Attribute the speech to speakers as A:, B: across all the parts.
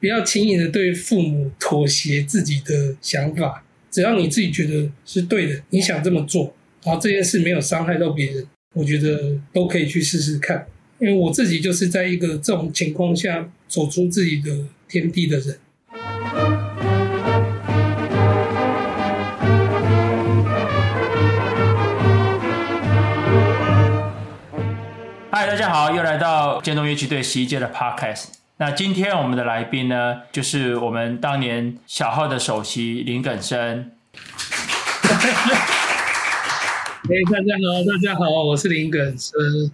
A: 不要轻易的对父母妥协自己的想法，只要你自己觉得是对的，你想这么做，然后这件事没有伤害到别人，我觉得都可以去试试看。因为我自己就是在一个这种情况下走出自己的天地的人。
B: 嗨，大家好，又来到建中乐器队十一届的 Podcast。那今天我们的来宾呢，就是我们当年小号的首席林耿生。
A: 哎，大家好，大家好，我是林耿生。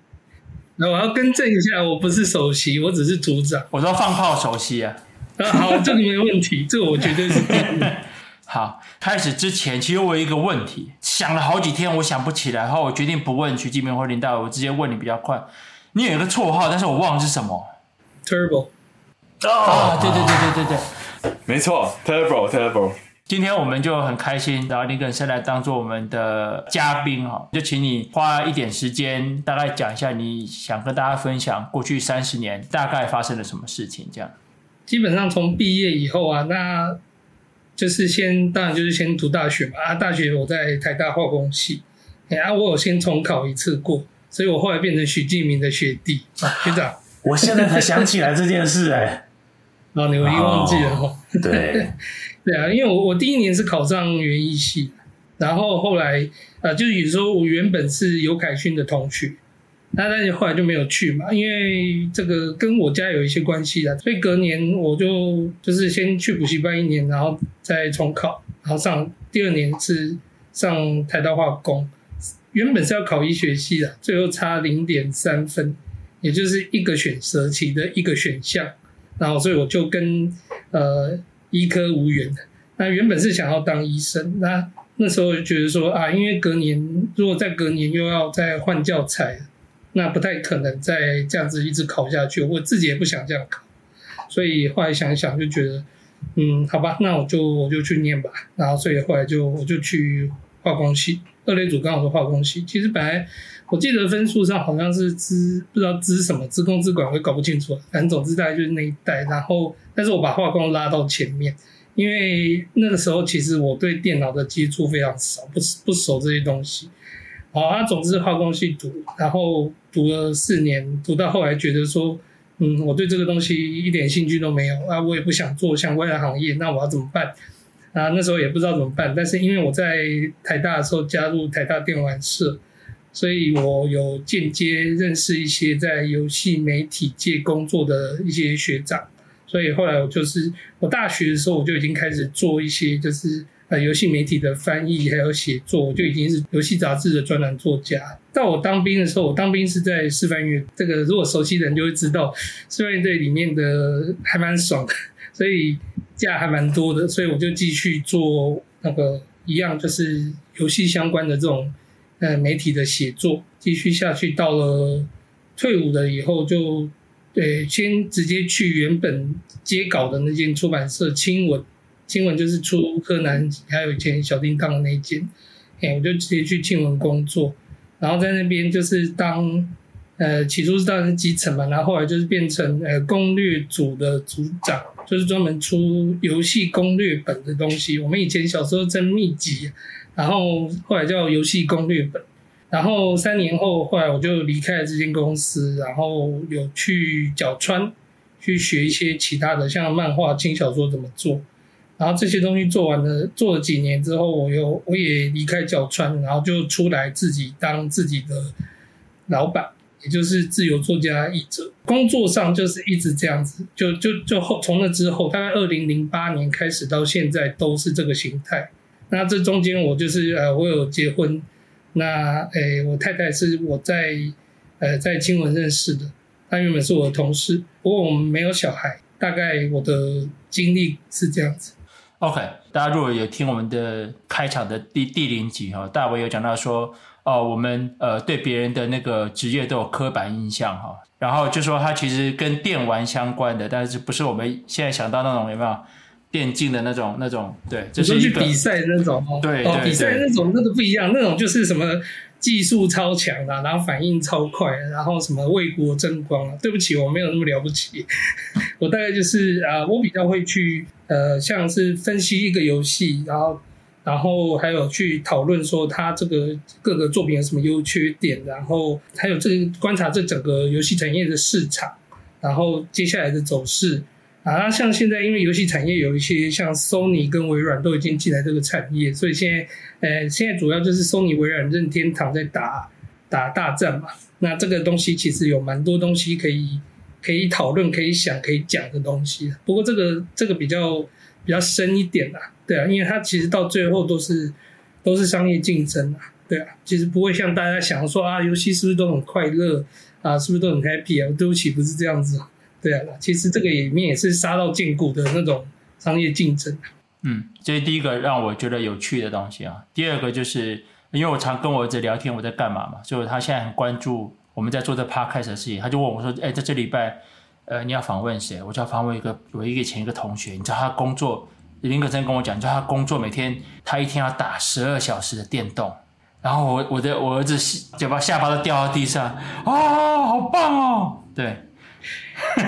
A: 那我要更正一下，我不是首席，我只是组长。
B: 我说放炮首席啊。
A: 啊，好，这个没问题，这个我绝对是。
B: 好，开始之前，其实我有一个问题，想了好几天，我想不起来，然后我决定不问徐继明或林大伟，我直接问你比较快。你有一个绰号，但是我忘了是什么。
A: Turbo。
B: 啊、哦，对对对对对对，
C: 没错，Turbo Turbo。
B: 今天我们就很开心，然后林耿生来当做我们的嘉宾哈，就请你花一点时间，大概讲一下你想跟大家分享过去三十年大概发生了什么事情，这样。
A: 基本上从毕业以后啊，那就是先当然就是先读大学嘛啊，大学我在台大化工系，哎啊，我有先重考一次过，所以我后来变成许敬明的学弟啊，学长。
D: 我现在才想起来这件事哎、欸。
A: 哦，你我已经忘记了哈、哦。
D: 对，
A: 对啊，因为我我第一年是考上园艺系，然后后来呃，就是有时候我原本是尤凯勋的同学，那但是后来就没有去嘛，因为这个跟我家有一些关系啦，所以隔年我就就是先去补习班一年，然后再重考，然后上第二年是上台大化工，原本是要考医学系的，最后差零点三分，也就是一个选择题的一个选项。然后，所以我就跟呃医科无缘。那原本是想要当医生，那那时候就觉得说啊，因为隔年如果再隔年又要再换教材，那不太可能再这样子一直考下去。我自己也不想这样考，所以后来想一想，就觉得嗯，好吧，那我就我就去念吧。然后，所以后来就我就去化工系，二类组刚好是化工系。其实本来。我记得分数上好像是资不知道资什么资工资管，我也搞不清楚。反正总之大概就是那一代。然后，但是我把化工拉到前面，因为那个时候其实我对电脑的接触非常少，不不熟这些东西。好，啊，总之化工系读，然后读了四年，读到后来觉得说，嗯，我对这个东西一点兴趣都没有啊，我也不想做相关的行业，那我要怎么办？啊，那时候也不知道怎么办。但是因为我在台大的时候加入台大电玩社。所以我有间接认识一些在游戏媒体界工作的一些学长，所以后来我就是我大学的时候我就已经开始做一些就是呃游戏媒体的翻译还有写作，我就已经是游戏杂志的专栏作家。到我当兵的时候，我当兵是在示范乐，这个如果熟悉的人就会知道，示范乐队里面的还蛮爽的，所以假还蛮多的，所以我就继续做那个一样就是游戏相关的这种。呃，媒体的写作继续下去，到了退伍了以后就，就对，先直接去原本接稿的那间出版社青文，青文就是出柯南，还有以前小叮当的那间，哎，我就直接去青文工作，然后在那边就是当呃，起初是当然基层嘛，然后后来就是变成呃攻略组的组长，就是专门出游戏攻略本的东西。我们以前小时候真密集。然后后来叫游戏攻略本，然后三年后，后来我就离开了这间公司，然后有去角川去学一些其他的，像漫画、轻小说怎么做。然后这些东西做完了，做了几年之后，我又我也离开角川，然后就出来自己当自己的老板，也就是自由作家、译者。工作上就是一直这样子，就就就后从那之后，大概二零零八年开始到现在都是这个形态。那这中间我就是呃，我有结婚，那诶、我太太是我在呃在青文认识的，她原本是我的同事，不过我们没有小孩，大概我的经历是这样子。
B: OK，大家如果有听我们的开场的第第零集哈，大伟有讲到说，哦，我们呃对别人的那个职业都有刻板印象哈，然后就说他其实跟电玩相关的，但是不是我们现在想到那种有没有？电竞的那种那种，对，就
A: 是去比赛的那种哦，
B: 对，
A: 哦，比赛那种那个不一样，那种就是什么技术超强的，然后反应超快，然后什么为国争光啊。对不起，我没有那么了不起，我大概就是啊、呃，我比较会去呃，像是分析一个游戏，然后。然后还有去讨论说它这个各个作品有什么优缺点，然后还有这个观察这整个游戏产业的市场，然后接下来的走势啊，像现在因为游戏产业有一些像 Sony 跟微软都已经进来这个产业，所以现在呃现在主要就是 Sony 微软任天堂在打打大战嘛。那这个东西其实有蛮多东西可以可以讨论、可以想、可以讲的东西。不过这个这个比较比较深一点啦。对啊，因为它其实到最后都是都是商业竞争啊，对啊，其实不会像大家想说啊，游戏是不是都很快乐啊，是不是都很 happy 啊？对不起，不是这样子，对啊，其实这个里面也是杀到见骨的那种商业竞争。
B: 嗯，这是第一个让我觉得有趣的东西啊。第二个就是因为我常跟我儿子聊天，我在干嘛嘛，所以他现在很关注我们在做这 podcast 的事情，他就问我说：“哎，在这礼拜，呃，你要访问谁？”我就要访问一个我一个前一个同学，你知道他工作。林可真跟我讲，就他工作每天他一天要打十二小时的电动，然后我我的我儿子就把下巴都掉到地上，啊、好棒哦！对，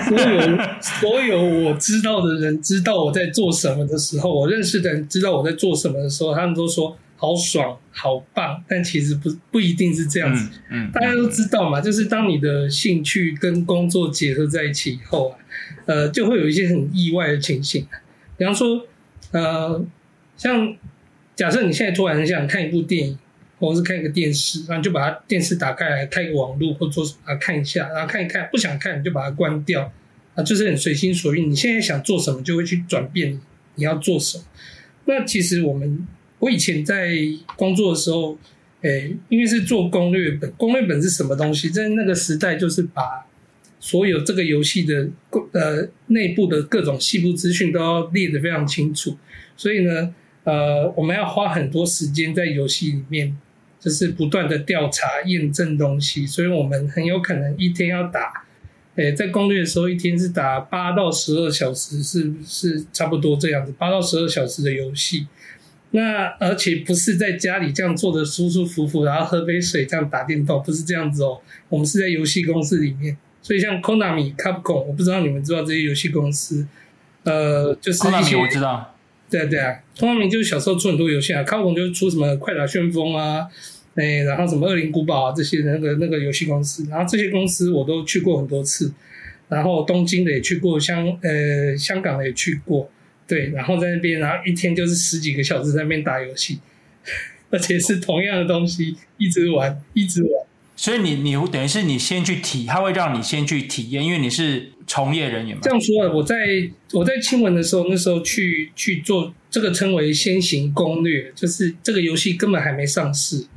A: 所 有所有我知道的人知道我在做什么的时候，我认识的人知道我在做什么的时候，他们都说好爽、好棒，但其实不不一定是这样子。嗯，嗯，大家都知道嘛，就是当你的兴趣跟工作结合在一起以后啊，呃，就会有一些很意外的情形，比方说。呃，像假设你现在突然很想看一部电影，或者是看一个电视，然后就把它电视打开来，开个网络或做啊看一下，然后看一看，不想看你就把它关掉，啊，就是很随心所欲。你现在想做什么，就会去转变你要做什么。那其实我们我以前在工作的时候，诶，因为是做攻略本，攻略本是什么东西？在那个时代，就是把。所有这个游戏的呃内部的各种细部资讯都要列得非常清楚，所以呢，呃，我们要花很多时间在游戏里面，就是不断的调查验证东西，所以我们很有可能一天要打，诶，在攻略的时候一天是打八到十二小时，是是差不多这样子，八到十二小时的游戏，那而且不是在家里这样坐着舒舒服服，然后喝杯水这样打电动，不是这样子哦，我们是在游戏公司里面。所以像 Konami、Capcom，我不知道你们知道这些游戏公司，呃，就是
B: Konami 我知道，
A: 对啊对啊，Konami 就是小时候出很多游戏啊，Capcom 就是出什么快打旋风啊，哎、然后什么恶灵古堡啊这些那个那个游戏公司，然后这些公司我都去过很多次，然后东京的也去过，香呃香港的也去过，对，然后在那边，然后一天就是十几个小时在那边打游戏，而且是同样的东西，一直玩，一直玩。
B: 所以你你等于是你先去体，他会让你先去体验，因为你是从业人员嘛。
A: 这样说啊，我在我在青文的时候，那时候去去做这个称为先行攻略，就是这个游戏根本还没上市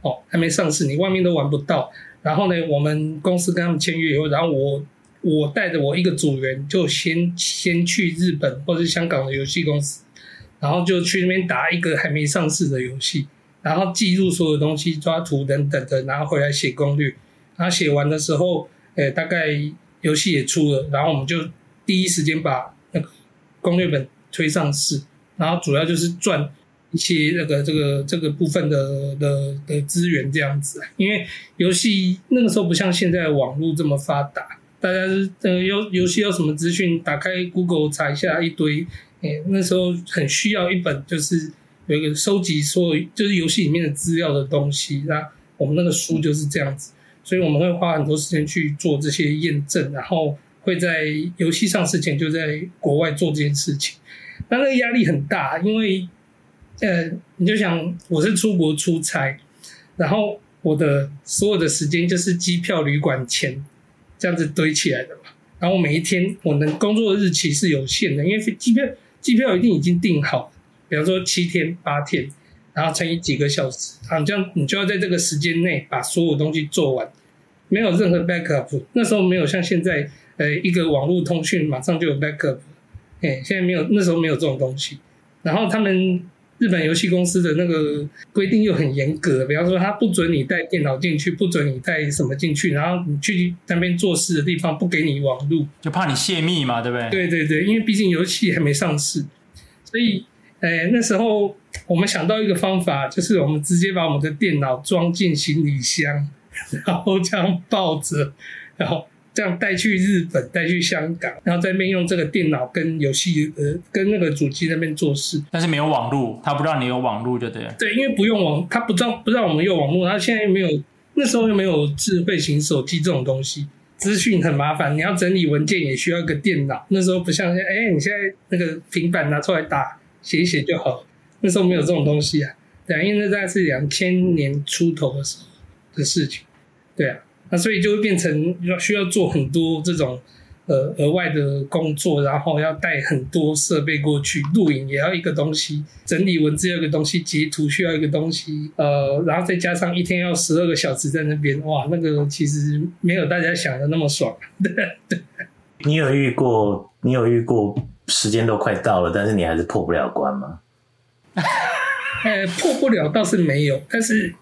A: 哦，还没上市，你外面都玩不到。然后呢，我们公司跟他们签约以后，然后我我带着我一个组员，就先先去日本或是香港的游戏公司，然后就去那边打一个还没上市的游戏。然后记录所有东西、抓图等等的，然后回来写攻略。然后写完的时候，诶，大概游戏也出了，然后我们就第一时间把那个攻略本推上市。然后主要就是赚一些那个这个这个部分的的的资源这样子。因为游戏那个时候不像现在网络这么发达，大家是呃游游戏要什么资讯，打开 Google 查一下一堆。诶，那时候很需要一本就是。有一个收集所有就是游戏里面的资料的东西，那我们那个书就是这样子，所以我们会花很多时间去做这些验证，然后会在游戏上市前就在国外做这件事情。那那个压力很大，因为呃，你就想我是出国出差，然后我的所有的时间就是机票、旅馆钱这样子堆起来的嘛。然后每一天我能工作的日期是有限的，因为机票机票一定已经订好。比方说七天八天，然后乘以几个小时，啊，这样你就要在这个时间内把所有东西做完，没有任何 backup。那时候没有像现在，呃，一个网络通讯马上就有 backup。哎，现在没有，那时候没有这种东西。然后他们日本游戏公司的那个规定又很严格，比方说他不准你带电脑进去，不准你带什么进去，然后你去那边做事的地方不给你网络，
B: 就怕你泄密嘛，对不对？
A: 对对对，因为毕竟游戏还没上市。所以，诶，那时候我们想到一个方法，就是我们直接把我们的电脑装进行李箱，然后这样抱着，然后这样带去日本，带去香港，然后在那边用这个电脑跟游戏呃跟那个主机那边做事。
B: 但是没有网络，他不让你有网络，就对了。
A: 对，因为不用网，他不让不让我们用网络，他现在又没有，那时候又没有智慧型手机这种东西。资讯很麻烦，你要整理文件也需要一个电脑。那时候不像现在，哎、欸，你现在那个平板拿出来打写一写就好。那时候没有这种东西啊，对啊，因为那大概是两千年出头的时候的事情，对啊，那所以就会变成要需要做很多这种。呃，额外的工作，然后要带很多设备过去录影，也要一个东西整理文字，要一个东西截图，需要一个东西。呃，然后再加上一天要十二个小时在那边，哇，那个其实没有大家想的那么爽。对对。
D: 你有遇过？你有遇过？时间都快到了，但是你还是破不了关吗？
A: 呃，破不了倒是没有，但是。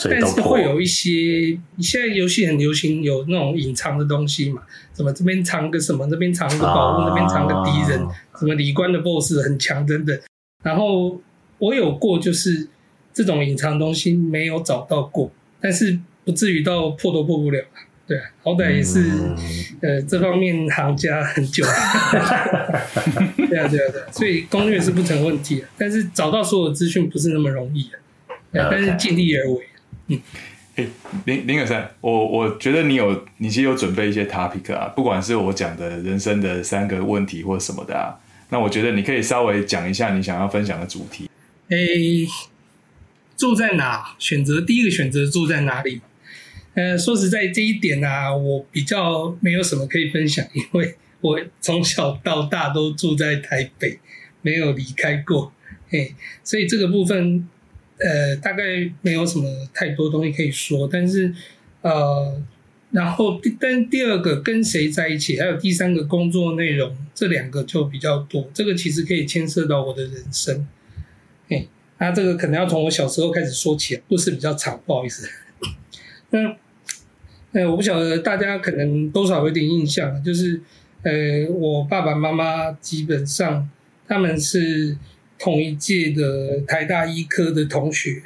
A: 但是会有一些，现在游戏很流行有那种隐藏的东西嘛？什么这边藏个什么，那边藏个宝物，那边藏个敌人，什么里关的 BOSS 很强等等。然后我有过，就是这种隐藏东西没有找到过，但是不至于到破都破不了。对啊，好歹也是呃这方面行家很久。对啊对啊对啊，所以攻略是不成问题的，但是找到所有资讯不是那么容易的，但是尽力而为。嗯，
C: 哎、欸，林林可山，我我觉得你有，你其实有准备一些 topic 啊，不管是我讲的人生的三个问题或什么的啊，那我觉得你可以稍微讲一下你想要分享的主题。
A: 哎、欸，住在哪？选择第一个选择住在哪里？呃，说实在这一点啊，我比较没有什么可以分享，因为我从小到大都住在台北，没有离开过，嘿，所以这个部分。呃，大概没有什么太多东西可以说，但是，呃，然后，但第二个跟谁在一起，还有第三个工作内容，这两个就比较多。这个其实可以牵涉到我的人生，哎，那这个可能要从我小时候开始说起，故事比较长，不好意思。那，呃，我不晓得大家可能多少有点印象，就是，呃，我爸爸妈妈基本上他们是。同一届的台大医科的同学，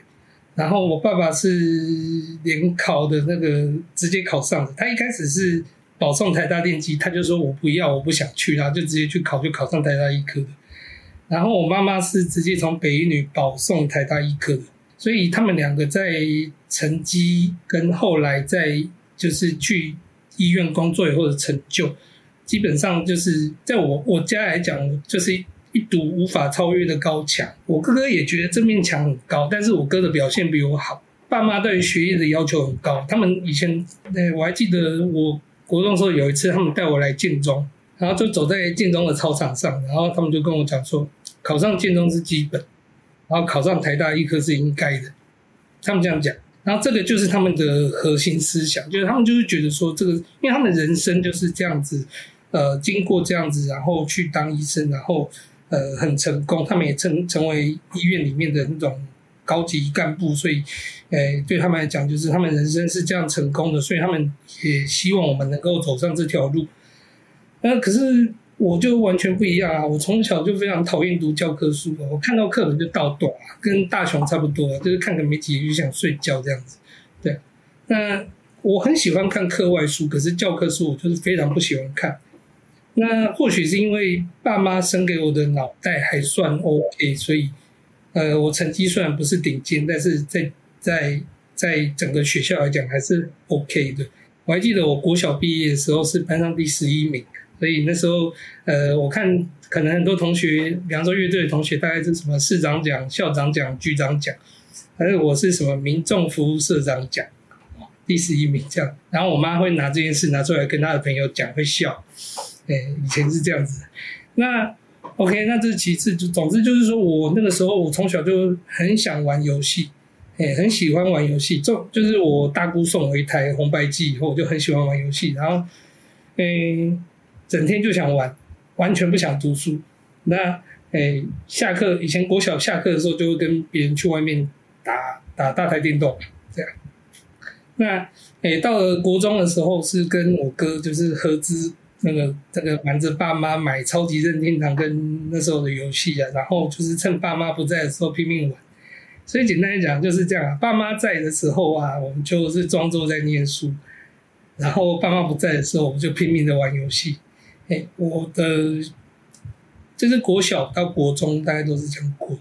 A: 然后我爸爸是联考的那个直接考上的。他一开始是保送台大电机，他就说我不要，我不想去，然后就直接去考，就考上台大医科的。然后我妈妈是直接从北一女保送台大医科，所以他们两个在成绩跟后来在就是去医院工作以后的成就，基本上就是在我我家来讲就是。一堵无法超越的高墙。我哥哥也觉得这面墙很高，但是我哥的表现比我好。爸妈对于学业的要求很高。他们以前，我还记得我国中的时候有一次，他们带我来建中，然后就走在建中的操场上，然后他们就跟我讲说，考上建中是基本，然后考上台大医科是应该的。他们这样讲，然后这个就是他们的核心思想，就是他们就是觉得说这个，因为他们人生就是这样子，呃，经过这样子，然后去当医生，然后。呃，很成功，他们也成成为医院里面的那种高级干部，所以，呃，对他们来讲，就是他们人生是这样成功的，所以他们也希望我们能够走上这条路。那可是我就完全不一样啊！我从小就非常讨厌读教科书，我看到课本就倒短，跟大雄差不多，就是看个没几页就想睡觉这样子。对，那我很喜欢看课外书，可是教科书我就是非常不喜欢看。那或许是因为爸妈生给我的脑袋还算 OK，所以，呃，我成绩虽然不是顶尖，但是在在在整个学校来讲还是 OK 的。我还记得我国小毕业的时候是班上第十一名，所以那时候，呃，我看可能很多同学，比方说乐队的同学，大概是什么市长奖、校长奖、局长奖，还是我是什么民众服务社长奖，第十一名这样。然后我妈会拿这件事拿出来跟她的朋友讲，会笑。哎，以前是这样子。那 OK，那这是其次。就总之就是说，我那个时候我从小就很想玩游戏，哎，很喜欢玩游戏。就就是我大姑送我一台红白机以后，我就很喜欢玩游戏。然后，哎，整天就想玩，完全不想读书。那哎，下课以前国小下课的时候，就会跟别人去外面打打大台电动，这样。那哎，到了国中的时候，是跟我哥就是合资。那个这个瞒着爸妈买超级任天堂跟那时候的游戏啊，然后就是趁爸妈不在的时候拼命玩。所以简单来讲就是这样啊，爸妈在的时候啊，我们就是装作在念书，然后爸妈不在的时候，我们就拼命的玩游戏。哎，我的就是国小到国中大概都是这样过，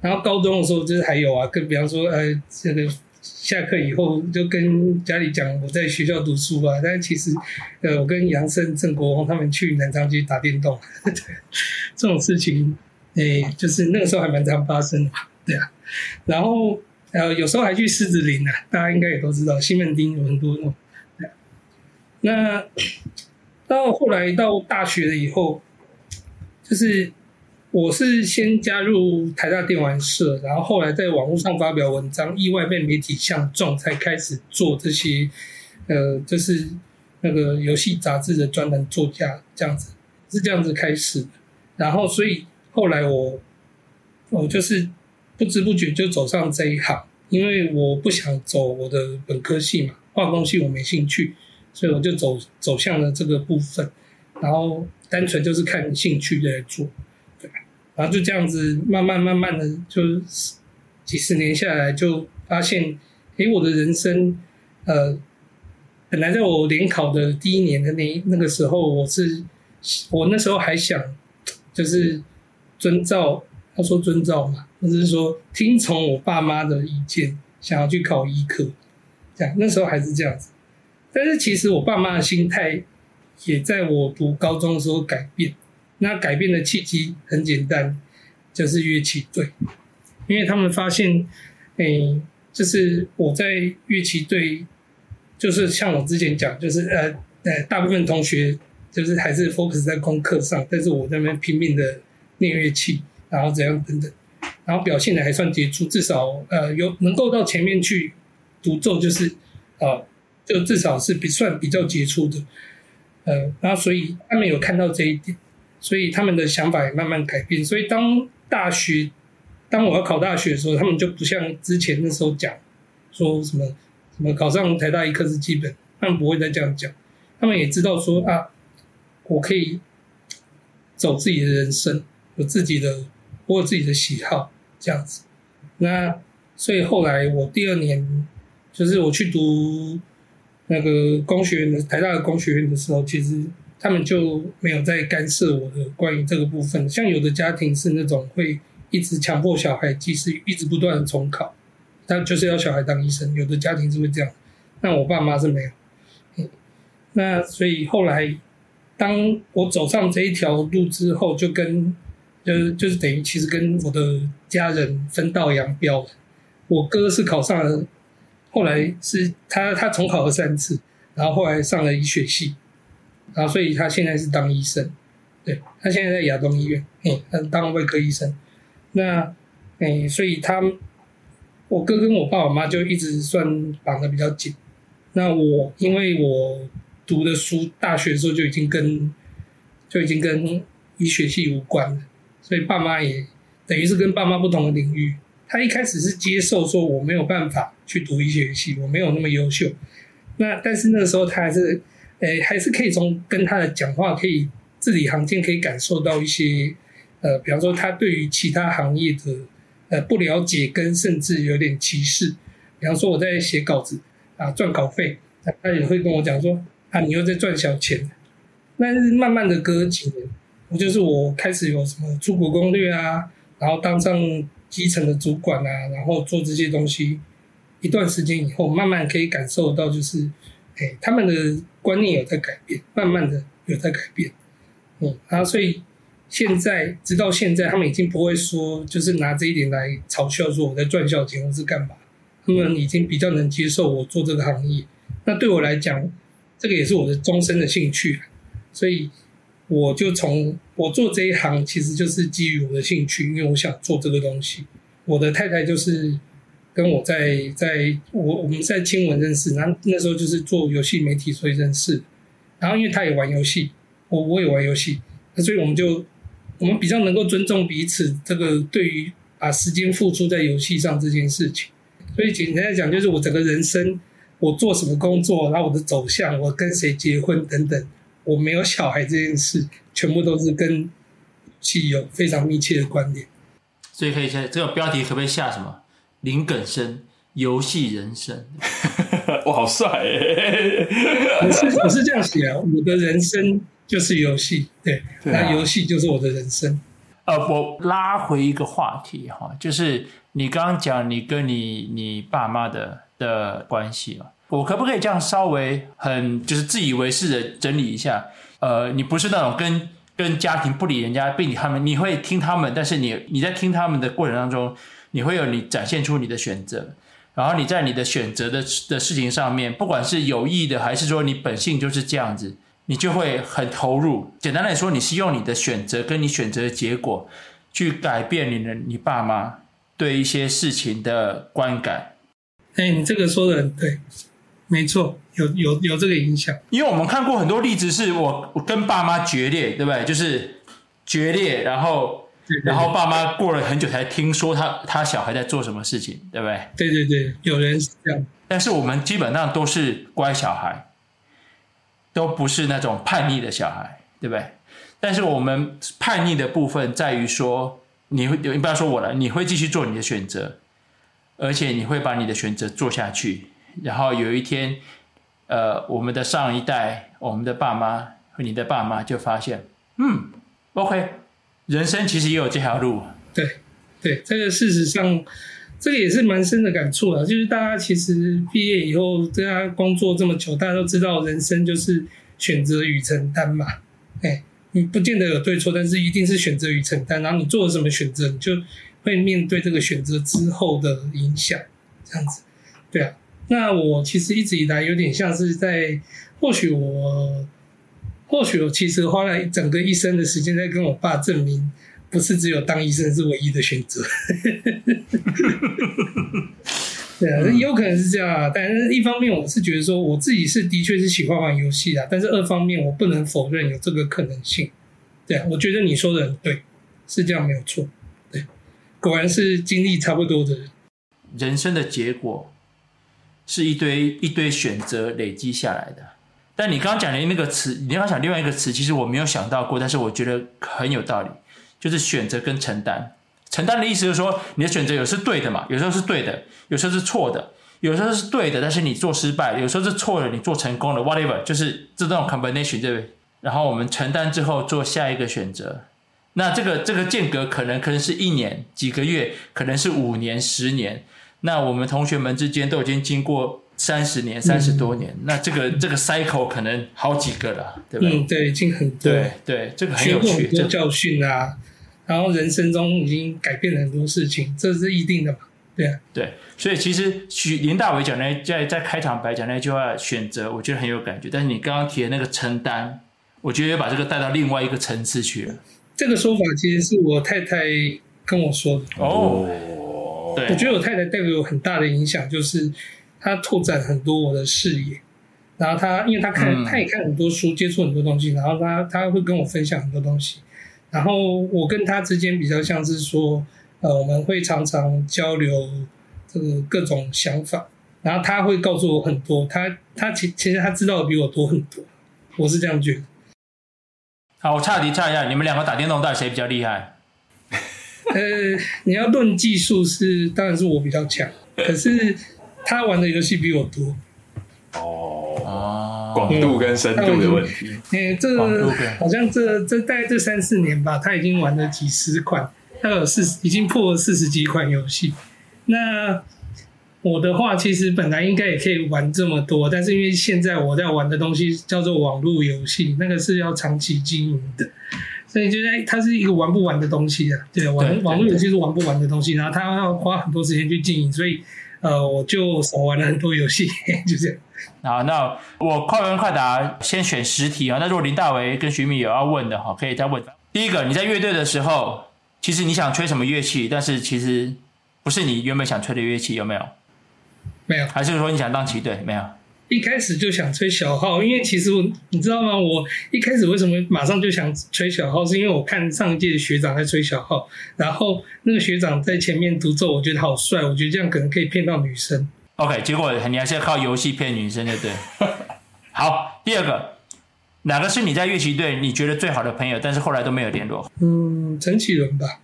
A: 然后高中的时候就是还有啊，跟比方说呃这个。下课以后就跟家里讲我在学校读书啊，但是其实，呃，我跟杨胜、郑国峰他们去南昌去打电动，对，这种事情，诶、欸，就是那个时候还蛮常发生的，对啊。然后呃，有时候还去狮子林啊，大家应该也都知道，西门町有很多那种。对啊。那到后来到大学了以后，就是。我是先加入台大电玩社，然后后来在网络上发表文章，意外被媒体相中，才开始做这些，呃，就是那个游戏杂志的专栏作家，这样子是这样子开始的。然后，所以后来我我就是不知不觉就走上这一行，因为我不想走我的本科系嘛，化工系我没兴趣，所以我就走走向了这个部分，然后单纯就是看兴趣在做。对然后就这样子，慢慢慢慢的，就是几十年下来，就发现，诶，我的人生，呃，本来在我联考的第一年的那那个时候，我是，我那时候还想，就是遵照，他说遵照嘛，或者是说听从我爸妈的意见，想要去考医科，这样，那时候还是这样子。但是其实我爸妈的心态，也在我读高中的时候改变。那改变的契机很简单，就是乐器队，因为他们发现，诶、就是我在乐器队，就是像我之前讲，就是呃呃，大部分同学就是还是 focus 在功课上，但是我在那边拼命的练乐器，然后怎样等等，然后表现的还算杰出，至少呃有能够到前面去独奏，就是啊、呃，就至少是比算比较杰出的，呃，然后所以他们有看到这一点。所以他们的想法也慢慢改变。所以当大学，当我要考大学的时候，他们就不像之前那时候讲，说什么什么考上台大一科是基本，他们不会再这样讲。他们也知道说啊，我可以走自己的人生，有自己的，我有自己的喜好这样子。那所以后来我第二年，就是我去读那个工学院的台大的工学院的时候，其实。他们就没有再干涉我的关于这个部分。像有的家庭是那种会一直强迫小孩，即使一直不断的重考，他就是要小孩当医生。有的家庭是会这样，那我爸妈是没有。那所以后来，当我走上这一条路之后，就跟就是就是等于其实跟我的家人分道扬镳了。我哥是考上了，后来是他他重考了三次，然后后来上了医学系。然后，所以他现在是当医生，对，他现在在亚东医院，哎，他当外科医生。那，哎，所以他，我哥跟我爸我妈就一直算绑的比较紧。那我因为我读的书，大学的时候就已经跟就已经跟医学系无关了，所以爸妈也等于是跟爸妈不同的领域。他一开始是接受说我没有办法去读医学系，我没有那么优秀。那但是那个时候他还是。诶，还是可以从跟他的讲话，可以字里行间可以感受到一些，呃，比方说他对于其他行业的呃不了解，跟甚至有点歧视。比方说我在写稿子啊，赚稿费，他也会跟我讲说啊，你又在赚小钱。但是慢慢的隔几年，我就是我开始有什么出国攻略啊，然后当上基层的主管啊，然后做这些东西，一段时间以后，慢慢可以感受到就是。哎，他们的观念有在改变，慢慢的有在改变，嗯，然后所以现在直到现在，他们已经不会说，就是拿这一点来嘲笑说我在赚小钱或是干嘛，他们已经比较能接受我做这个行业。那对我来讲，这个也是我的终身的兴趣，所以我就从我做这一行，其实就是基于我的兴趣，因为我想做这个东西。我的太太就是。跟我在在我我们在亲文认识，然后那时候就是做游戏媒体，所以认识。然后因为他也玩游戏，我我也玩游戏，所以我们就我们比较能够尊重彼此。这个对于把时间付出在游戏上这件事情，所以简单来讲，就是我整个人生，我做什么工作，然后我的走向，我跟谁结婚等等，我没有小孩这件事，全部都是跟游戏有非常密切的关联。
B: 所以可以下这个标题可不可以下什么？林耿生游戏人生，
C: 我，好帅哎！
A: 我是我是这样写啊，我的人生就是游戏，对，对啊、那游戏就是我的人生。
B: 呃，我拉回一个话题哈，就是你刚刚讲你跟你你爸妈的的关系嘛，我可不可以这样稍微很就是自以为是的整理一下？呃，你不是那种跟跟家庭不理人家，不理他们，你会听他们，但是你你在听他们的过程当中，你会有你展现出你的选择，然后你在你的选择的的事情上面，不管是有意的还是说你本性就是这样子，你就会很投入。简单来说，你是用你的选择跟你选择的结果去改变你的你爸妈对一些事情的观感。
A: 哎，你这个说的很对。没错，有有有这个影响，
B: 因为我们看过很多例子，是我我跟爸妈决裂，对不对？就是决裂，然后然后爸妈过了很久才听说他他小孩在做什么事情，对不对？
A: 对对对，有人是这样，
B: 但是我们基本上都是乖小孩，都不是那种叛逆的小孩，对不对？但是我们叛逆的部分在于说，你会你不要说我了，你会继续做你的选择，而且你会把你的选择做下去。然后有一天，呃，我们的上一代，我们的爸妈和你的爸妈就发现，嗯，OK，人生其实也有这条路。
A: 对，对，这个事实上，这个也是蛮深的感触啊。就是大家其实毕业以后，大家工作这么久，大家都知道人生就是选择与承担嘛。哎，你不见得有对错，但是一定是选择与承担。然后你做了什么选择，你就会面对这个选择之后的影响，这样子。对啊。那我其实一直以来有点像是在，或许我，或许我其实花了整个一生的时间在跟我爸证明，不是只有当医生是唯一的选择。对啊，有可能是这样啊。但是一方面我是觉得说，我自己是的确是喜欢玩游戏啊。但是二方面我不能否认有这个可能性。对啊，我觉得你说的很对，是这样没有错。对，果然是经历差不多的人，
B: 人生的结果。是一堆一堆选择累积下来的，但你刚刚讲的那个词，你刚刚讲另外一个词，其实我没有想到过，但是我觉得很有道理，就是选择跟承担。承担的意思就是说，你的选择有是对的嘛，有时候是对的，有时候是错的，有时候是对的，但是你做失败，有时候是错的，你做成功了，whatever，就是这种 combination，对不对？然后我们承担之后做下一个选择，那这个这个间隔可能可能是一年几个月，可能是五年十年。那我们同学们之间都已经经过三十年、三十多年，嗯、那这个 这个 cycle 可能好几个了，对吧？
A: 嗯，对，已经很多，
B: 对对，这个很有趣，
A: 很多教训啊，然后人生中已经改变了很多事情，这是一定的嘛？对啊，
B: 对，所以其实许林大伟讲那在在开场白讲那句话，选择我觉得很有感觉，但是你刚刚提的那个承担，我觉得把这个带到另外一个层次去了。
A: 这个说法其实是我太太跟我说的
B: 哦。对
A: 我觉得我太太带给我很大的影响，就是她拓展很多我的视野。然后他，因为他看，他也看很多书，接触很多东西。然后他他会跟我分享很多东西。然后我跟他之间比较像是说，呃，我们会常常交流这个各种想法。然后他会告诉我很多，他他其其实他知道的比我多很多。我是这样觉得。
B: 好，我岔题岔一下，你们两个打电动到底谁比较厉害？
A: 呃，你要论技术是，当然是我比较强，可是他玩的游戏比我多。
C: 哦，广度跟深度的问题。
A: 哎，这个好像这这大概这三四年吧，他已经玩了几十款，他有四十，已经破了四十几款游戏。那我的话，其实本来应该也可以玩这么多，但是因为现在我在玩的东西叫做网络游戏，那个是要长期经营的。所以就在它是一个玩不完的东西啊，对，网网络游戏是玩不完的东西，然后它要花很多时间去经营，所以呃，我就少玩了很多游戏，就这样。
B: 好，那我快问快答，先选十题啊。那如果林大为跟徐敏有要问的哈，可以再问。第一个，你在乐队的时候，其实你想吹什么乐器，但是其实不是你原本想吹的乐器，有没有？
A: 没有。
B: 还是说你想当旗队？没有。
A: 一开始就想吹小号，因为其实我你知道吗？我一开始为什么马上就想吹小号，是因为我看上一届的学长在吹小号，然后那个学长在前面独奏，我觉得好帅，我觉得这样可能可以骗到女生。
B: OK，结果你还是要靠游戏骗女生，对不对？好，第二个，哪个是你在乐器队你觉得最好的朋友，但是后来都没有联络？
A: 嗯，陈启伦吧。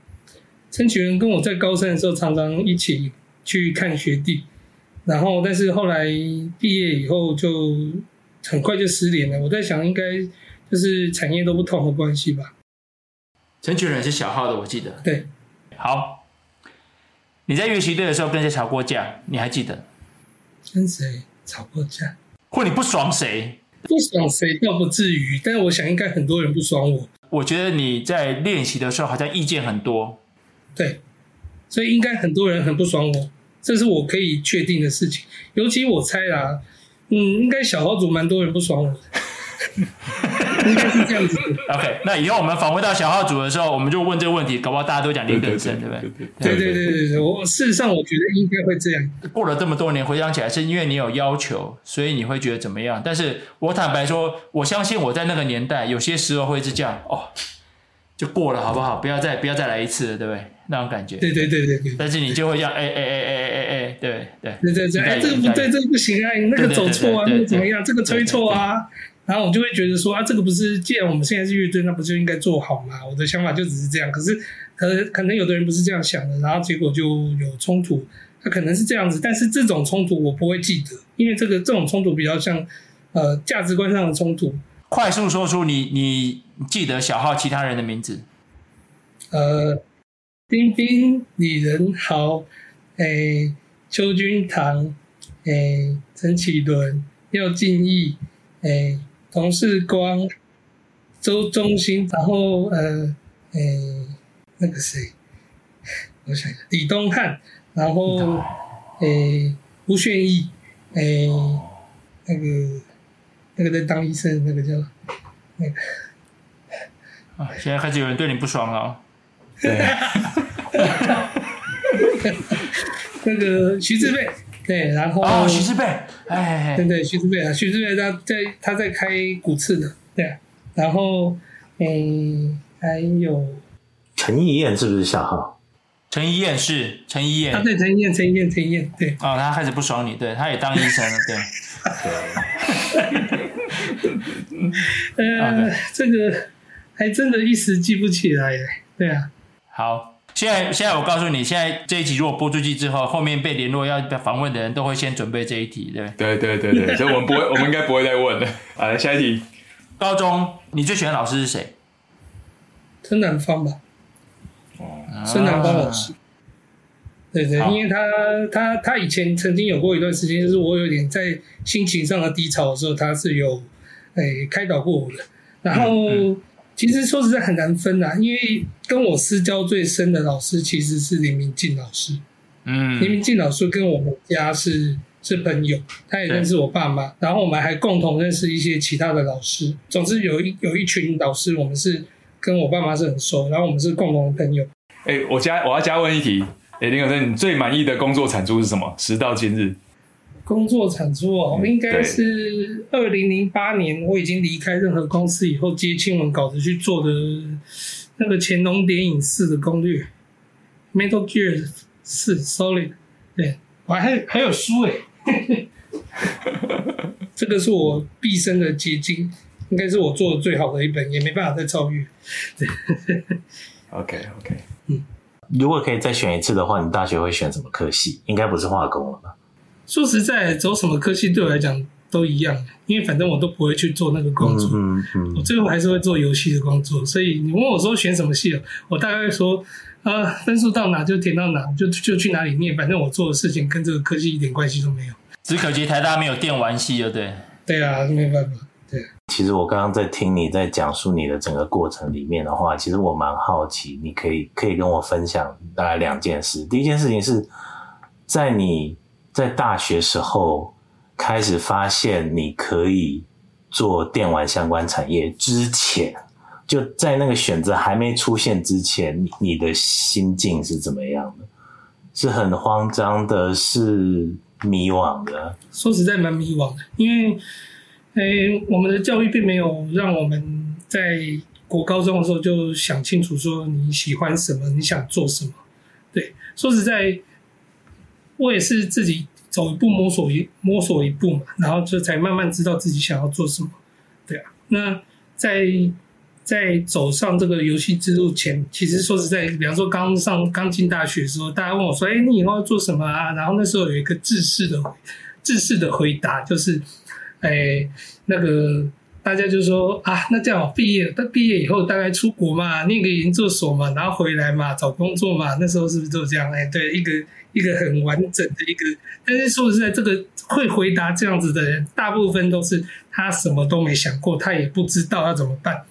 A: 陈启伦跟我在高三的时候常常一起去看学弟，然后但是后来毕业以后就很快就失联了。我在想，应该就是产业都不同的关系吧。
B: 陈启伦是小号的，我记得。
A: 对，
B: 好。你在乐器队的时候跟谁吵过架？你还记得？
A: 跟谁吵过架？
B: 或你不爽谁？
A: 不爽谁倒不至于，但是我想应该很多人不爽我。
B: 我觉得你在练习的时候好像意见很多。
A: 对，所以应该很多人很不爽我，这是我可以确定的事情。尤其我猜啦，嗯，应该小号组蛮多人不爽我的。应该是这样子。
B: OK，那以后我们访问到小号组的时候，我们就问这个问题，搞不好大家都讲林根生，对不对？
A: 对对对对对，我事实上我觉得应该会这样。
B: 过了这么多年，回想起来，是因为你有要求，所以你会觉得怎么样？但是我坦白说，我相信我在那个年代，有些时候会是这样哦，就过了，好不好？不要再不要再来一次了，对不对？那种感觉。
A: 对对对对对。
B: 但是你就会这样，哎哎哎哎哎哎，对对
A: 对对对，哎，这个不对，这个不行啊，那个走错啊，那个怎么样？这个吹错啊。然后我就会觉得说啊，这个不是，既然我们现在是乐队，那不就应该做好吗？我的想法就只是这样。可是，可可能有的人不是这样想的，然后结果就有冲突。他可能是这样子，但是这种冲突我不会记得，因为这个这种冲突比较像呃价值观上的冲突。
B: 快速说出你你记得小号其他人的名字。
A: 呃，冰冰、李仁豪、诶邱君堂、诶陈启伦、廖敬义、诶。童世光、周中兴，然后呃，诶、欸，那个谁，我想一下，李东汉，然后诶、欸，吴炫义，诶、欸，那个那个在当医生，那个叫那个
B: 啊，现在开始有人对你不爽了、哦。对，
A: 那个徐志贝。对，然后
B: 哦，徐志贝，哎，
A: 对对，徐志贝啊，徐志贝他在他在开骨刺的，对，然后嗯，还有
D: 陈一燕是不是小号？
B: 陈一燕是陈一燕，
A: 啊对，陈一燕，陈一燕，陈一燕，对，
B: 哦，他开始不爽你，对，他也当医生了，对，
A: 对，呃，这个还真的一时记不起来，对啊，
B: 好。现在，现在我告诉你，现在这一集如果播出去之后，后面被联络要访问的人都会先准备这一题，对
C: 对对对对，所以我们不会，我们应该不会再问了。来，下一题。
B: 高中你最喜欢的老师是谁？
A: 陈南方吧。哦，孙南方老师。对对，因为他他他以前曾经有过一段时间，就是我有点在心情上的低潮的时候，他是有诶、哎、开导过我的，然后。嗯嗯其实说实在很难分呐，因为跟我私交最深的老师其实是林明静老师。嗯，林明静老师跟我们家是是朋友，他也认识我爸妈，然后我们还共同认识一些其他的老师。总之有一有一群老师，我们是跟我爸妈是很熟，然后我们是共同的朋友。
C: 哎，我加我要加问一题，哎，林可生，你最满意的工作产出是什么？时到今日。
A: 工作产出哦，应该是二零零八年，我已经离开任何公司以后，接亲文稿子去做的那个《乾隆谍影四》的攻略，《Metal Gear 四 Solid》，对，我还还有书诶，这个是我毕生的结晶，应该是我做的最好的一本，也没办法再超越。对
C: ，OK OK，
D: 嗯，如果可以再选一次的话，你大学会选什么科系？应该不是化工了吧？
A: 说实在，走什么科系对我来讲都一样，因为反正我都不会去做那个工作，嗯嗯，我最后还是会做游戏的工作。所以你问我说选什么系，我大概会说，啊，分数到哪就填到哪，就就去哪里念，反正我做的事情跟这个科技一点关系都没有。
B: 只可惜台大没有电玩系，对不对？
A: 对啊，没办法。对，
D: 其实我刚刚在听你在讲述你的整个过程里面的话，其实我蛮好奇，你可以可以跟我分享大概两件事。第一件事情是在你。在大学时候开始发现你可以做电玩相关产业之前，就在那个选择还没出现之前，你的心境是怎么样的？是很慌张的，是迷惘的？
A: 说实在蛮迷惘的，因为，诶，我们的教育并没有让我们在国高中的时候就想清楚说你喜欢什么，你想做什么。对，说实在。我也是自己走一步摸索一摸索一步嘛，然后就才慢慢知道自己想要做什么，对啊。那在在走上这个游戏之路前，其实说实在，比方说刚上刚进大学的时候，大家问我说：“哎，你以后要做什么啊？”然后那时候有一个制式的制式的回答，就是：“哎，那个。”大家就说啊，那这样毕业，毕业以后大概出国嘛，念个研究所嘛，然后回来嘛，找工作嘛。那时候是不是就这样？哎，对，一个一个很完整的一个。但是说实在，这个会回答这样子的人，大部分都是他什么都没想过，他也不知道要怎么办。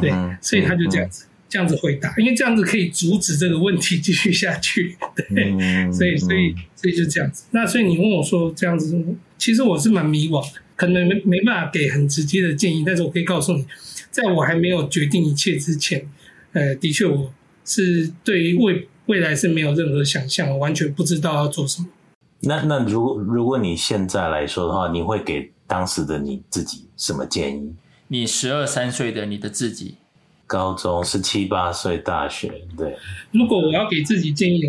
A: 对，所以他就这样子这样子回答，因为这样子可以阻止这个问题继续下去。对，所以所以所以就这样子。那所以你问我说这样子，其实我是蛮迷惘的。可能没没办法给很直接的建议，但是我可以告诉你，在我还没有决定一切之前，呃，的确我是对于未未来是没有任何想象，我完全不知道要做什么。
D: 那那如果如果你现在来说的话，你会给当时的你自己什么建议？
B: 你十二三岁的你的自己，
D: 高中十七八岁，大学对。
A: 如果我要给自己建议，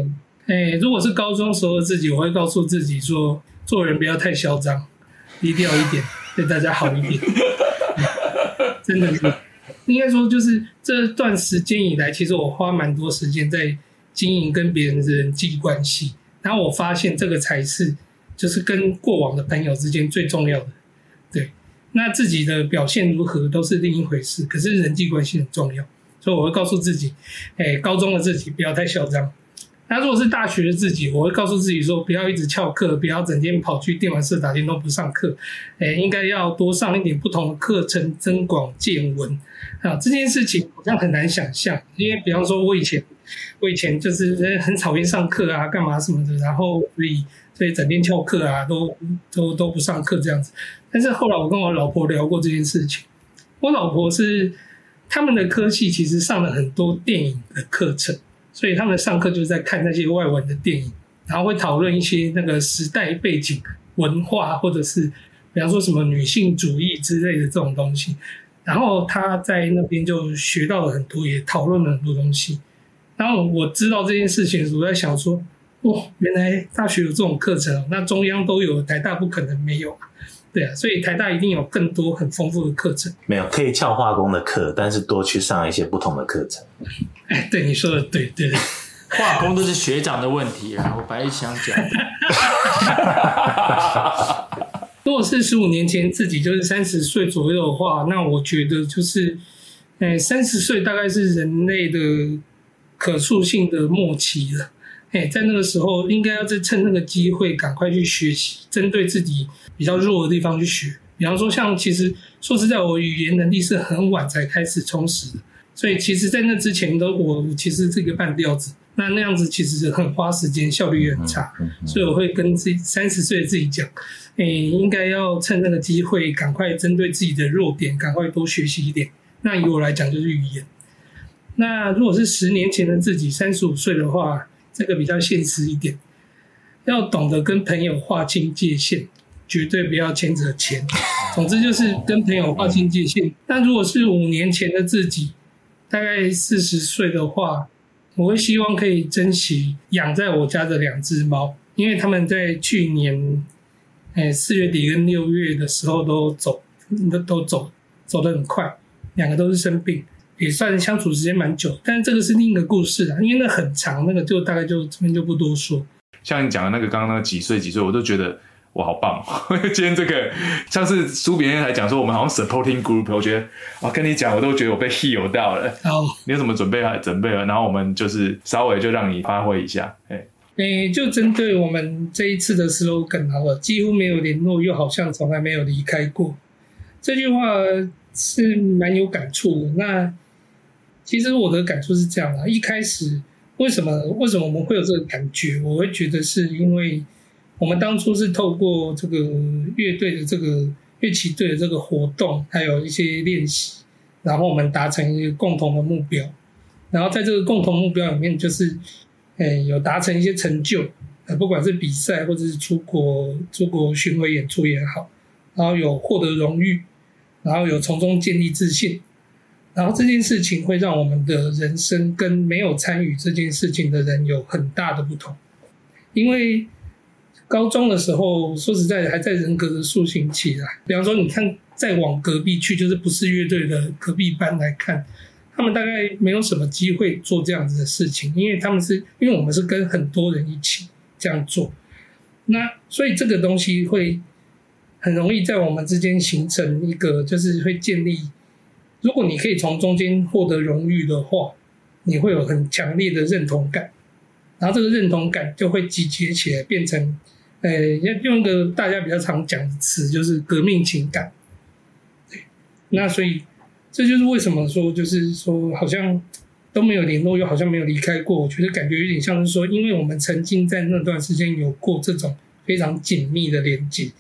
A: 哎，如果是高中时候的自己，我会告诉自己说，做人不要太嚣张。低调一点，对大家好一点。真的是，应该说就是这段时间以来，其实我花蛮多时间在经营跟别人的人际关系。然后我发现这个才是，就是跟过往的朋友之间最重要的。对，那自己的表现如何都是另一回事，可是人际关系很重要。所以我会告诉自己，哎，高中的自己不要太嚣张。那如果是大学的自己，我会告诉自己说，不要一直翘课，不要整天跑去电玩社打电动不上课，哎，应该要多上一点不同的课程，增广见闻。啊，这件事情好像很难想象，因为比方说，我以前，我以前就是很讨厌上课啊，干嘛什么的，然后所以所以整天翘课啊，都都都不上课这样子。但是后来我跟我老婆聊过这件事情，我老婆是他们的科系其实上了很多电影的课程。所以他们上课就是在看那些外文的电影，然后会讨论一些那个时代背景、文化，或者是比方说什么女性主义之类的这种东西。然后他在那边就学到了很多，也讨论了很多东西。然后我知道这件事情，我在想说，哦，原来大学有这种课程，那中央都有，台大不可能没有。对啊，所以台大一定有更多很丰富的课程。
D: 没有可以翘化工的课，但是多去上一些不同的课程。
A: 哎，对你说的对，对对，
B: 化工都是学长的问题啊，我本来想讲。
A: 如果是十五年前自己就是三十岁左右的话，那我觉得就是，哎，三十岁大概是人类的可塑性的末期了。哎，在那个时候，应该要再趁那个机会赶快去学习，针对自己比较弱的地方去学。比方说，像其实说实在，我语言能力是很晚才开始充实的，所以其实，在那之前都我其实这个半吊子，那那样子其实很花时间，效率也很差。所以我会跟自己三十岁的自己讲，哎，应该要趁那个机会，赶快针对自己的弱点，赶快多学习一点。那以我来讲，就是语言。那如果是十年前的自己，三十五岁的话。这个比较现实一点，要懂得跟朋友划清界限，绝对不要牵扯钱。总之就是跟朋友划清界限。但如果是五年前的自己，大概四十岁的话，我会希望可以珍惜养在我家的两只猫，因为他们在去年，哎，四月底跟六月的时候都走，都都走，走得很快，两个都是生病。也算相处时间蛮久，但是这个是另一个故事啊，因为那很长，那个就大概就这边就不多说。
C: 像你讲的那个刚刚那个几岁几岁，我都觉得我好棒。今天这个像是书别人还讲说我们好像 supporting group，我觉得啊跟你讲我都觉得我被 heal 到了。
A: 哦，
C: 你有什么准备啊准备了？然后我们就是稍微就让你发挥一下。哎，
A: 诶，就针对我们这一次的 slogan 好了，几乎没有联络，又好像从来没有离开过。这句话是蛮有感触的。那其实我的感触是这样的：一开始为什么为什么我们会有这个感觉？我会觉得是因为我们当初是透过这个乐队的这个乐器队的这个活动，还有一些练习，然后我们达成一个共同的目标。然后在这个共同目标里面，就是诶有达成一些成就，呃不管是比赛或者是出国出国巡回演出也好，然后有获得荣誉，然后有从中建立自信。然后这件事情会让我们的人生跟没有参与这件事情的人有很大的不同，因为高中的时候，说实在的，还在人格的塑形期啦。比方说，你看再往隔壁去，就是不是乐队的隔壁班来看，他们大概没有什么机会做这样子的事情，因为他们是因为我们是跟很多人一起这样做，那所以这个东西会很容易在我们之间形成一个，就是会建立，如果你可以从中间获得荣誉的话，你会有很强烈的认同感，然后这个认同感就会集结起来变成。呃，要用一个大家比较常讲的词，就是革命情感。对，那所以这就是为什么说，就是说好像都没有联络，又好像没有离开过。我觉得感觉有点像是说，因为我们曾经在那段时间有过这种非常紧密的连接。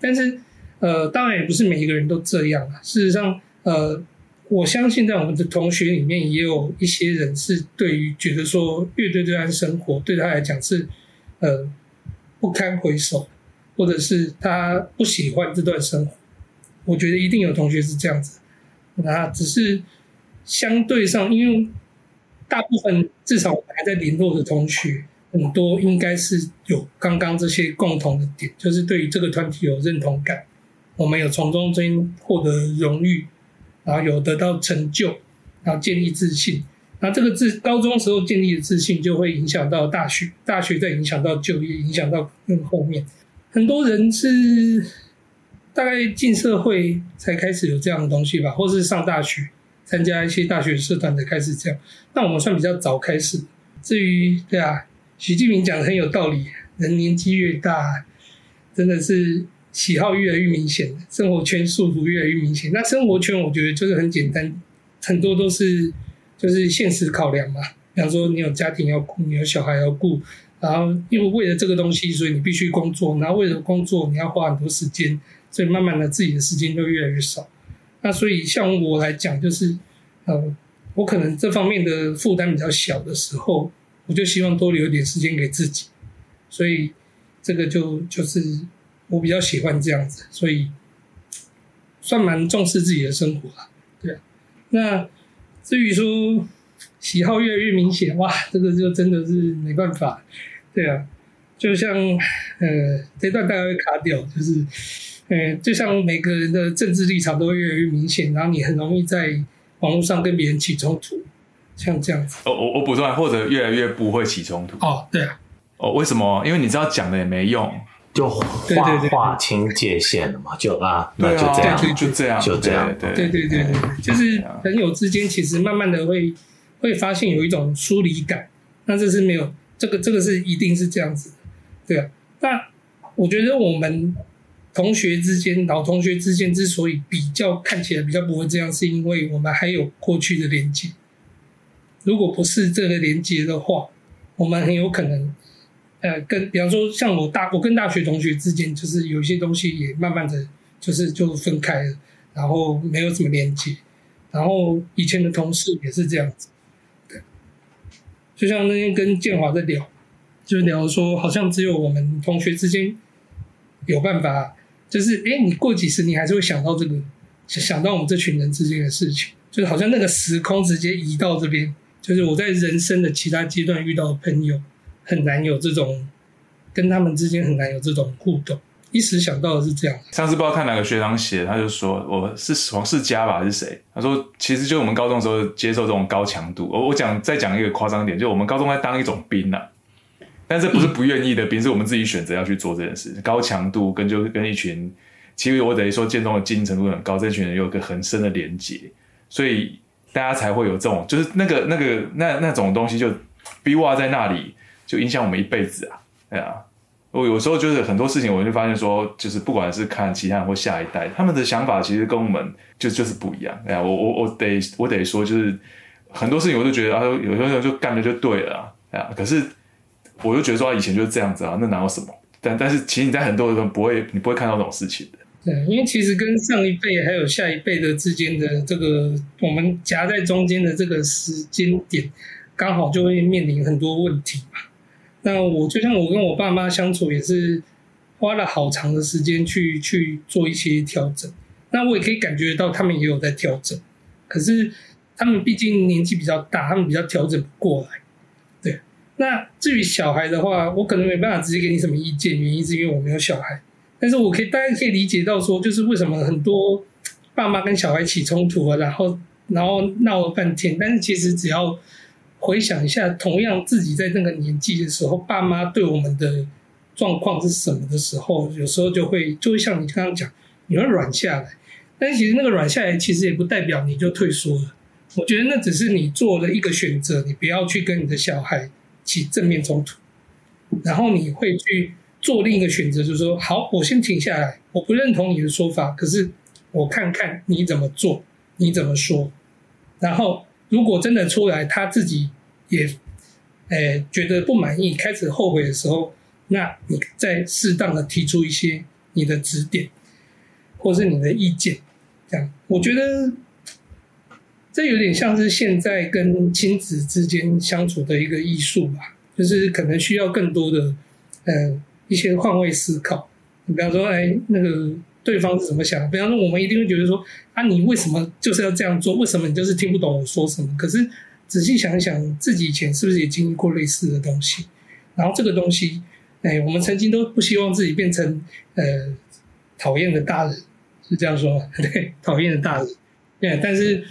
A: 但是，呃，当然也不是每一个人都这样啊。事实上，呃，我相信在我们的同学里面也有一些人是对于觉得说乐队这段生活对他来讲是，呃。不堪回首，或者是他不喜欢这段生活，我觉得一定有同学是这样子。那只是相对上，因为大部分至少我还在联络的同学，很多应该是有刚刚这些共同的点，就是对于这个团体有认同感，我们有从中间获得荣誉，然后有得到成就，然后建立自信。那这个自高中时候建立的自信，就会影响到大学，大学再影响到就业，影响到更后面。很多人是大概进社会才开始有这样的东西吧，或是上大学参加一些大学社团才开始这样。那我们算比较早开始。至于对啊，习近平讲的很有道理，人年纪越大，真的是喜好越来越明显，生活圈束缚越来越明显。那生活圈我觉得就是很简单，很多都是。就是现实考量嘛，比方说你有家庭要顾，你有小孩要顾，然后因为为了这个东西，所以你必须工作，然后为了工作你要花很多时间，所以慢慢的自己的时间就越来越少。那所以像我来讲，就是呃，我可能这方面的负担比较小的时候，我就希望多留一点时间给自己，所以这个就就是我比较喜欢这样子，所以算蛮重视自己的生活啦，对啊，那。至于说喜好越来越明显，哇，这个就真的是没办法，对啊，就像呃这段大概会卡掉，就是呃就像每个人的政治立场都会越来越明显，然后你很容易在网络上跟别人起冲突，像这样子。
C: 哦，我我补充，或者越来越不会起冲突。
A: 哦，对啊。
C: 哦，为什么？因为你知道讲的也没用。
D: 就划划清界限了嘛，就啊，那就这样，
C: 就这样，
D: 就这样，
A: 对对对对对，就是朋友之间其实慢慢的会会发现有一种疏离感，那这是没有这个这个是一定是这样子，对啊。那我觉得我们同学之间老同学之间之所以比较看起来比较不会这样，是因为我们还有过去的连接。如果不是这个连接的话，我们很有可能。呃，跟比方说，像我大我跟大学同学之间，就是有一些东西也慢慢的就是就分开了，然后没有什么连接，然后以前的同事也是这样子，对，就像那天跟建华在聊，就聊说，好像只有我们同学之间有办法，就是哎，你过几十年还是会想到这个，想到我们这群人之间的事情，就是好像那个时空直接移到这边，就是我在人生的其他阶段遇到的朋友。很难有这种跟他们之间很难有这种互动，一时想到的是这样。
C: 上次不知道看哪个学长写，他就说我是黄世佳吧，还是谁？他说其实就我们高中的时候接受这种高强度。我我讲再讲一个夸张点，就我们高中在当一种兵啊，但这不是不愿意的兵，是我们自己选择要去做这件事。高强度跟就跟一群，其实我等于说建中的精英程度很高，这群人有一个很深的连结，所以大家才会有这种，就是那个那个那那种东西就逼哇在那里。就影响我们一辈子啊！对啊，我有时候就是很多事情，我就发现说，就是不管是看其他人或下一代，他们的想法其实跟我们就就是不一样。哎呀，我我我得我得说，就是很多事情我都觉得啊，有时候就干了就对了啊。可是我就觉得说，以前就是这样子啊，那哪有什么？但但是其实你在很多人不会，你不会看到这种事情的。
A: 对，因为其实跟上一辈还有下一辈的之间的这个，我们夹在中间的这个时间点，刚好就会面临很多问题嘛。那我就像我跟我爸妈相处，也是花了好长的时间去去做一些调整。那我也可以感觉到他们也有在调整，可是他们毕竟年纪比较大，他们比较调整不过来。对，那至于小孩的话，我可能没办法直接给你什么意见，原因是因为我没有小孩。但是我可以大家可以理解到说，就是为什么很多爸妈跟小孩起冲突啊，然后然后闹了半天，但是其实只要回想一下，同样自己在那个年纪的时候，爸妈对我们的状况是什么的时候，有时候就会就会像你刚刚讲，你会软下来。但其实那个软下来，其实也不代表你就退缩了。我觉得那只是你做了一个选择，你不要去跟你的小孩起正面冲突，然后你会去做另一个选择，就是说，好，我先停下来，我不认同你的说法，可是我看看你怎么做，你怎么说，然后。如果真的出来，他自己也，诶、觉得不满意，开始后悔的时候，那你再适当的提出一些你的指点，或是你的意见，这样，我觉得这有点像是现在跟亲子之间相处的一个艺术吧，就是可能需要更多的，呃，一些换位思考。你比方说，哎，那个。对方是怎么想的？比方说，我们一定会觉得说：“啊，你为什么就是要这样做？为什么你就是听不懂我说什么？”可是仔细想一想，自己以前是不是也经历过类似的东西？然后这个东西，哎，我们曾经都不希望自己变成呃讨厌的大人，是这样说吗？对，讨厌的大人。对，但是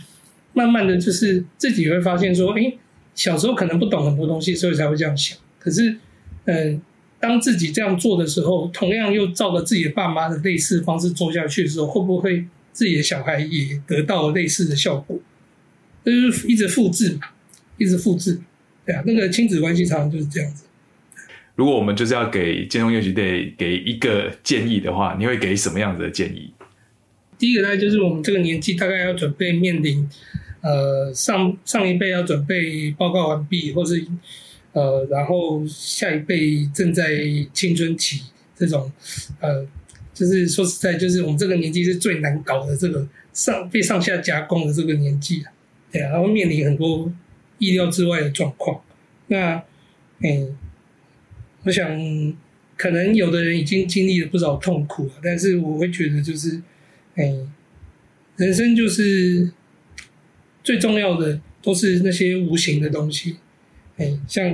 A: 慢慢的就是自己会发现说：“哎，小时候可能不懂很多东西，所以才会这样想。”可是，嗯、呃。当自己这样做的时候，同样又照着自己的爸妈的类似方式做下去的时候，会不会自己的小孩也得到了类似的效果？就是一直复制嘛，一直复制，对啊，那个亲子关系常常就是这样子。
C: 如果我们就是要给建中乐学队给一个建议的话，你会给什么样子的建议？
A: 第一个呢，就是我们这个年纪大概要准备面临，呃，上上一辈要准备报告完毕，或是。呃，然后下一辈正在青春期，这种，呃，就是说实在，就是我们这个年纪是最难搞的，这个上被上下夹攻的这个年纪啊，对啊，然后面临很多意料之外的状况。那，哎，我想可能有的人已经经历了不少痛苦了，但是我会觉得就是，哎，人生就是最重要的都是那些无形的东西。哎，像，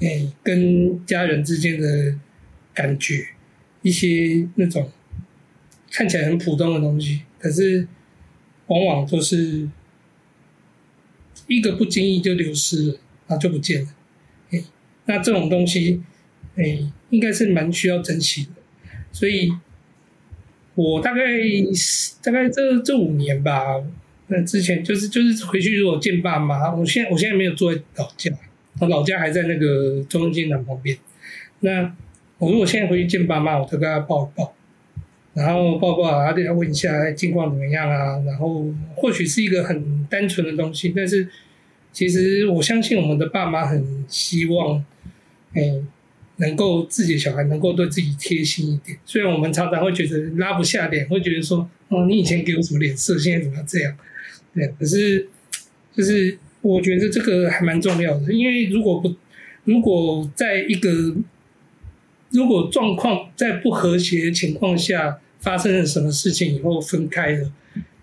A: 哎，跟家人之间的感觉，一些那种看起来很普通的东西，可是往往都是一个不经意就流失了，然后就不见了。哎，那这种东西，哎，应该是蛮需要珍惜的。所以，我大概大概这这五年吧，那之前就是就是回去如果见爸妈，我现在我现在没有住在老家。我老家还在那个中正纪念旁边。那我如果现在回去见爸妈，我就跟他抱一抱，然后抱抱啊，对他问一下近况怎么样啊。然后或许是一个很单纯的东西，但是其实我相信我们的爸妈很希望，哎，能够自己的小孩能够对自己贴心一点。虽然我们常常会觉得拉不下脸，会觉得说，哦，你以前给我什么脸色，现在怎么这样？对，可是就是。我觉得这个还蛮重要的，因为如果不，如果在一个，如果状况在不和谐的情况下发生了什么事情以后分开了，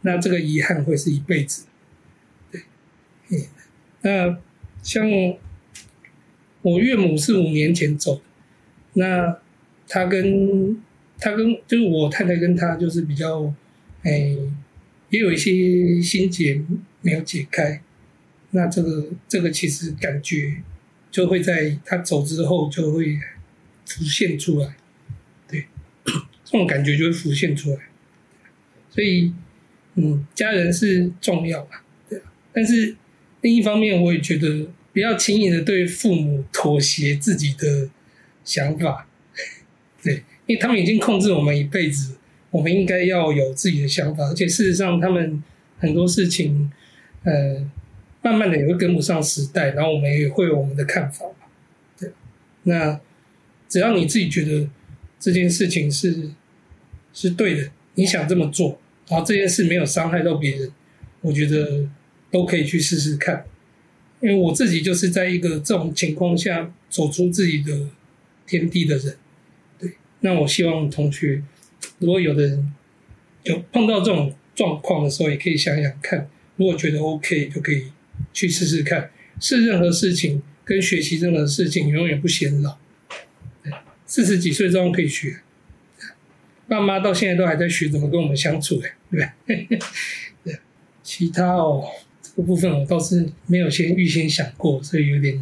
A: 那这个遗憾会是一辈子。对，嗯，那像我岳母是五年前走的，那他跟他跟就是我太太跟他就是比较，哎，也有一些心结没有解开。那这个这个其实感觉就会在他走之后就会浮现出来，对，这种感觉就会浮现出来。所以，嗯，家人是重要吧，对。但是另一方面，我也觉得不要轻易的对父母妥协自己的想法，对，因为他们已经控制我们一辈子，我们应该要有自己的想法。而且事实上，他们很多事情，呃。慢慢的也会跟不上时代，然后我们也会有我们的看法。对，那只要你自己觉得这件事情是是对的，你想这么做，然后这件事没有伤害到别人，我觉得都可以去试试看。因为我自己就是在一个这种情况下走出自己的天地的人。对，那我希望同学，如果有的人有碰到这种状况的时候，也可以想想看，如果觉得 OK 就可以。去试试看，是任何事情跟学习任何事情永远不嫌老。四十几岁照样可以学。爸妈到现在都还在学怎么跟我们相处，对不对？对，其他哦。这个部分我倒是没有先预先想过，所以有点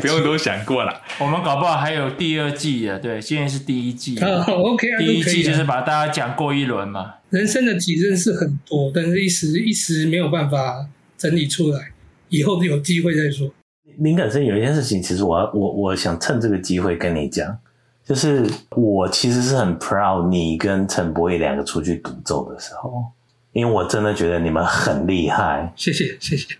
C: 不用多想过了。
B: 我们搞不好还有第二季啊，对，现在是第一季。
A: 啊，OK 啊，
B: 第一季就是把大家讲过一轮嘛。
A: 人生的体认是很多，但是一时一时没有办法整理出来，以后有机会再说。
D: 林肯生有一件事情，其实我要我我想趁这个机会跟你讲，就是我其实是很 proud 你跟陈博义两个出去独奏的时候。因为我真的觉得你们很厉害，
A: 谢谢谢谢。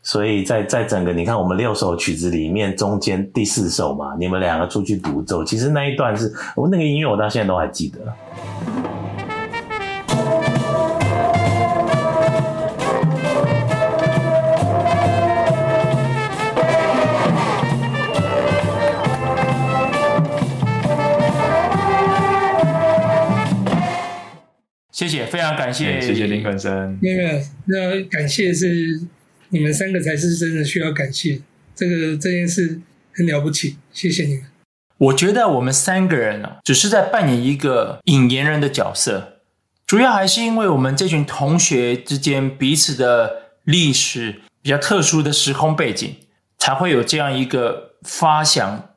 D: 所以在在整个你看我们六首曲子里面，中间第四首嘛，你们两个出去独奏，其实那一段是我那个音乐，我到现在都还记得。
B: 谢谢，非常感谢，
C: 谢谢林肯生。
A: 没有，那感谢是你们三个才是真的需要感谢。这个这件事很了不起，谢谢你们。
B: 我觉得我们三个人呢，只是在扮演一个引言人的角色，主要还是因为我们这群同学之间彼此的历史比较特殊的时空背景，才会有这样一个发想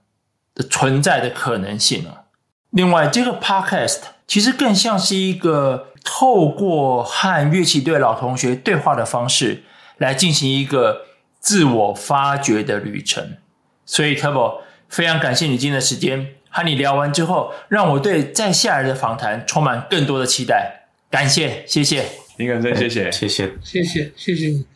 B: 的存在的可能性啊。另外，这个 podcast 其实更像是一个。透过和乐器队老同学对话的方式来进行一个自我发掘的旅程，所以 Turbo 非常感谢你今天的时间，和你聊完之后，让我对在下来的访谈充满更多的期待。感谢，谢谢，
C: 林肯生，谢谢，
D: 谢谢，
A: 谢谢，谢谢你。